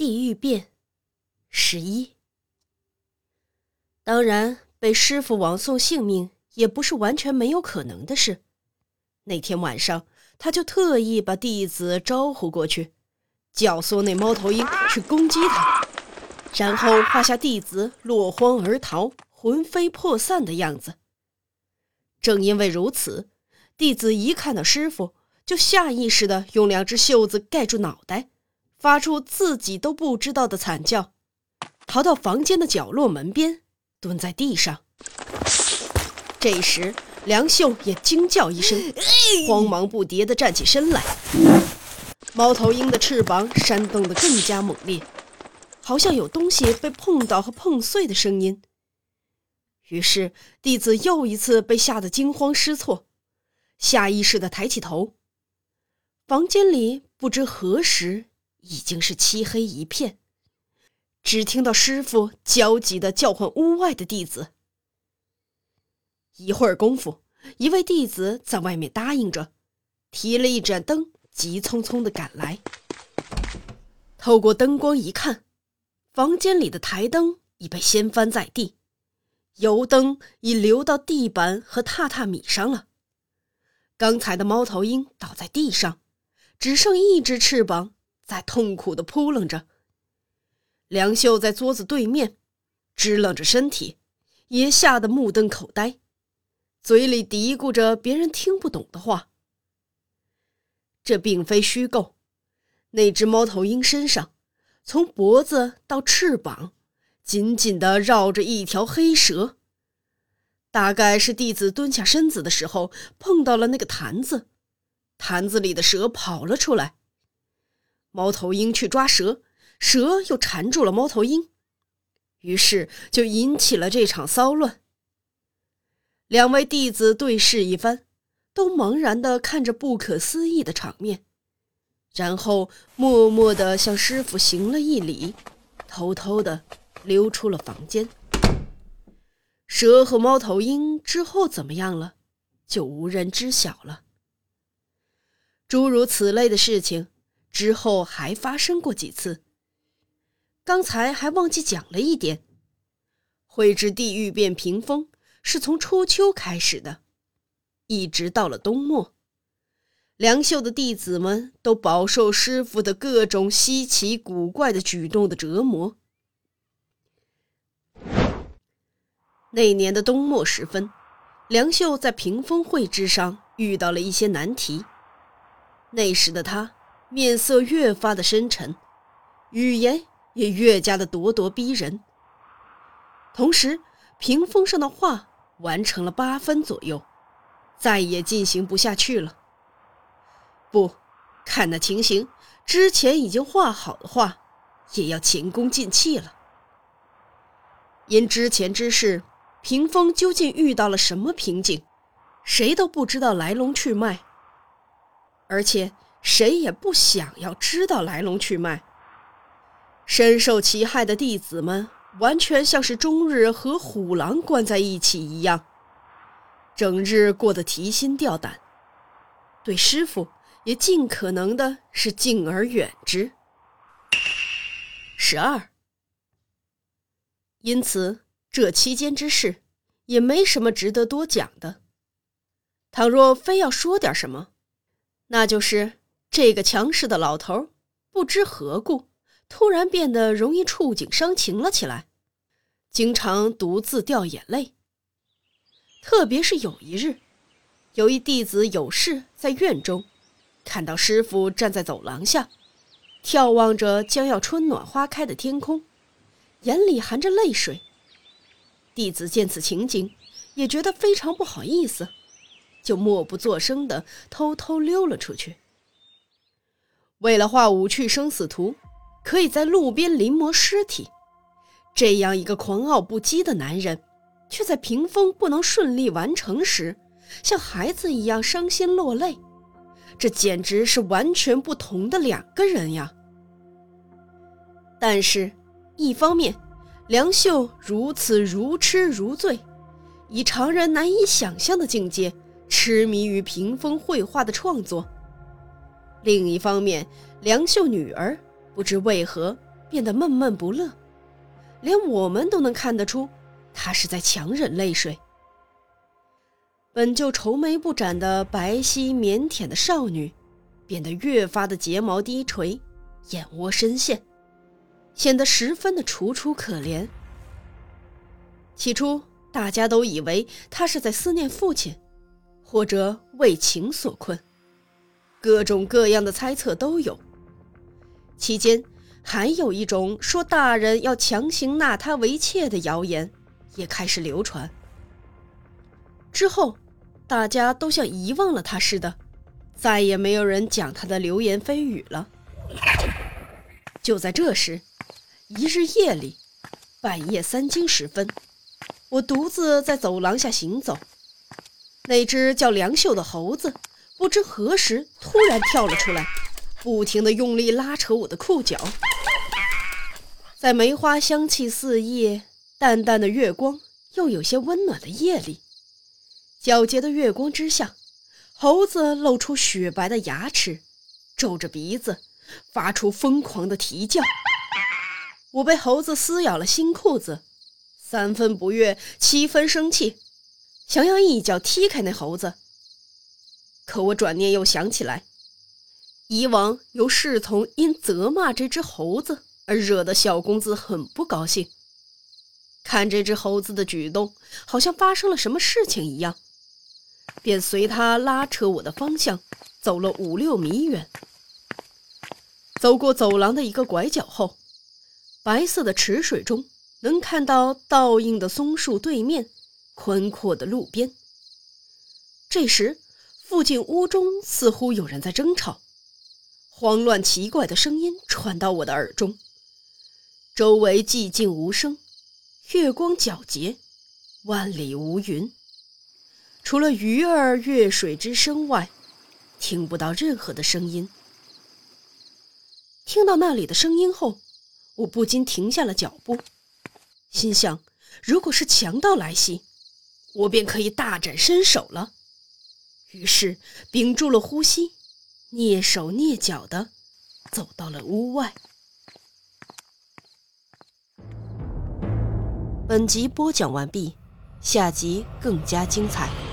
地狱变十一。当然，被师傅枉送性命也不是完全没有可能的事。那天晚上，他就特意把弟子招呼过去，教唆那猫头鹰去攻击他，然后画下弟子落荒而逃、魂飞魄散的样子。正因为如此，弟子一看到师傅，就下意识地用两只袖子盖住脑袋，发出自己都不知道的惨叫，逃到房间的角落门边，蹲在地上。这时，梁秀也惊叫一声，慌忙不迭地站起身来。猫头鹰的翅膀扇动得更加猛烈，好像有东西被碰到和碰碎的声音。于是，弟子又一次被吓得惊慌失措，下意识地抬起头。房间里不知何时已经是漆黑一片，只听到师傅焦急的叫唤屋外的弟子。一会儿功夫，一位弟子在外面答应着，提了一盏灯，急匆匆的赶来。透过灯光一看，房间里的台灯已被掀翻在地。油灯已流到地板和榻榻米上了。刚才的猫头鹰倒在地上，只剩一只翅膀在痛苦的扑棱着。梁秀在桌子对面，支棱着身体，也吓得目瞪口呆，嘴里嘀咕着别人听不懂的话。这并非虚构，那只猫头鹰身上，从脖子到翅膀。紧紧地绕着一条黑蛇，大概是弟子蹲下身子的时候碰到了那个坛子，坛子里的蛇跑了出来。猫头鹰去抓蛇，蛇又缠住了猫头鹰，于是就引起了这场骚乱。两位弟子对视一番，都茫然地看着不可思议的场面，然后默默地向师傅行了一礼，偷偷的。溜出了房间。蛇和猫头鹰之后怎么样了，就无人知晓了。诸如此类的事情之后还发生过几次。刚才还忘记讲了一点：绘制地狱变屏风是从初秋开始的，一直到了冬末，梁秀的弟子们都饱受师傅的各种稀奇古怪的举动的折磨。那年的冬末时分，梁秀在屏风绘制上遇到了一些难题。那时的他面色越发的深沉，语言也越加的咄咄逼人。同时，屏风上的画完成了八分左右，再也进行不下去了。不，看那情形，之前已经画好的画，也要前功尽弃了。因之前之事。屏风究竟遇到了什么瓶颈？谁都不知道来龙去脉，而且谁也不想要知道来龙去脉。深受其害的弟子们，完全像是终日和虎狼关在一起一样，整日过得提心吊胆，对师傅也尽可能的是敬而远之。十二，因此。这期间之事，也没什么值得多讲的。倘若非要说点什么，那就是这个强势的老头不知何故，突然变得容易触景伤情了起来，经常独自掉眼泪。特别是有一日，有一弟子有事在院中，看到师傅站在走廊下，眺望着将要春暖花开的天空，眼里含着泪水。弟子见此情景，也觉得非常不好意思，就默不作声的偷偷溜了出去。为了画五趣生死图，可以在路边临摹尸体，这样一个狂傲不羁的男人，却在屏风不能顺利完成时，像孩子一样伤心落泪，这简直是完全不同的两个人呀！但是，一方面，梁秀如此如痴如醉，以常人难以想象的境界痴迷于屏风绘画的创作。另一方面，梁秀女儿不知为何变得闷闷不乐，连我们都能看得出，她是在强忍泪水。本就愁眉不展的白皙腼腆的少女，变得越发的睫毛低垂，眼窝深陷，显得十分的楚楚可怜。起初，大家都以为她是在思念父亲，或者为情所困，各种各样的猜测都有。期间，还有一种说大人要强行纳她为妾的谣言，也开始流传。之后，大家都像遗忘了他似的，再也没有人讲他的流言蜚语了。就在这时，一日夜里，半夜三更时分，我独自在走廊下行走，那只叫梁秀的猴子不知何时突然跳了出来，不停地用力拉扯我的裤脚。在梅花香气四溢、淡淡的月光又有些温暖的夜里。皎洁的月光之下，猴子露出雪白的牙齿，皱着鼻子，发出疯狂的啼叫。我被猴子撕咬了新裤子，三分不悦，七分生气，想要一脚踢开那猴子。可我转念又想起来，以往有侍从因责骂这只猴子而惹得小公子很不高兴，看这只猴子的举动，好像发生了什么事情一样。便随他拉扯我的方向走了五六米远，走过走廊的一个拐角后，白色的池水中能看到倒映的松树对面宽阔的路边。这时，附近屋中似乎有人在争吵，慌乱奇怪的声音传到我的耳中。周围寂静无声，月光皎洁，万里无云。除了鱼儿跃水之声外，听不到任何的声音。听到那里的声音后，我不禁停下了脚步，心想：如果是强盗来袭，我便可以大展身手了。于是屏住了呼吸，蹑手蹑脚的走到了屋外。本集播讲完毕，下集更加精彩。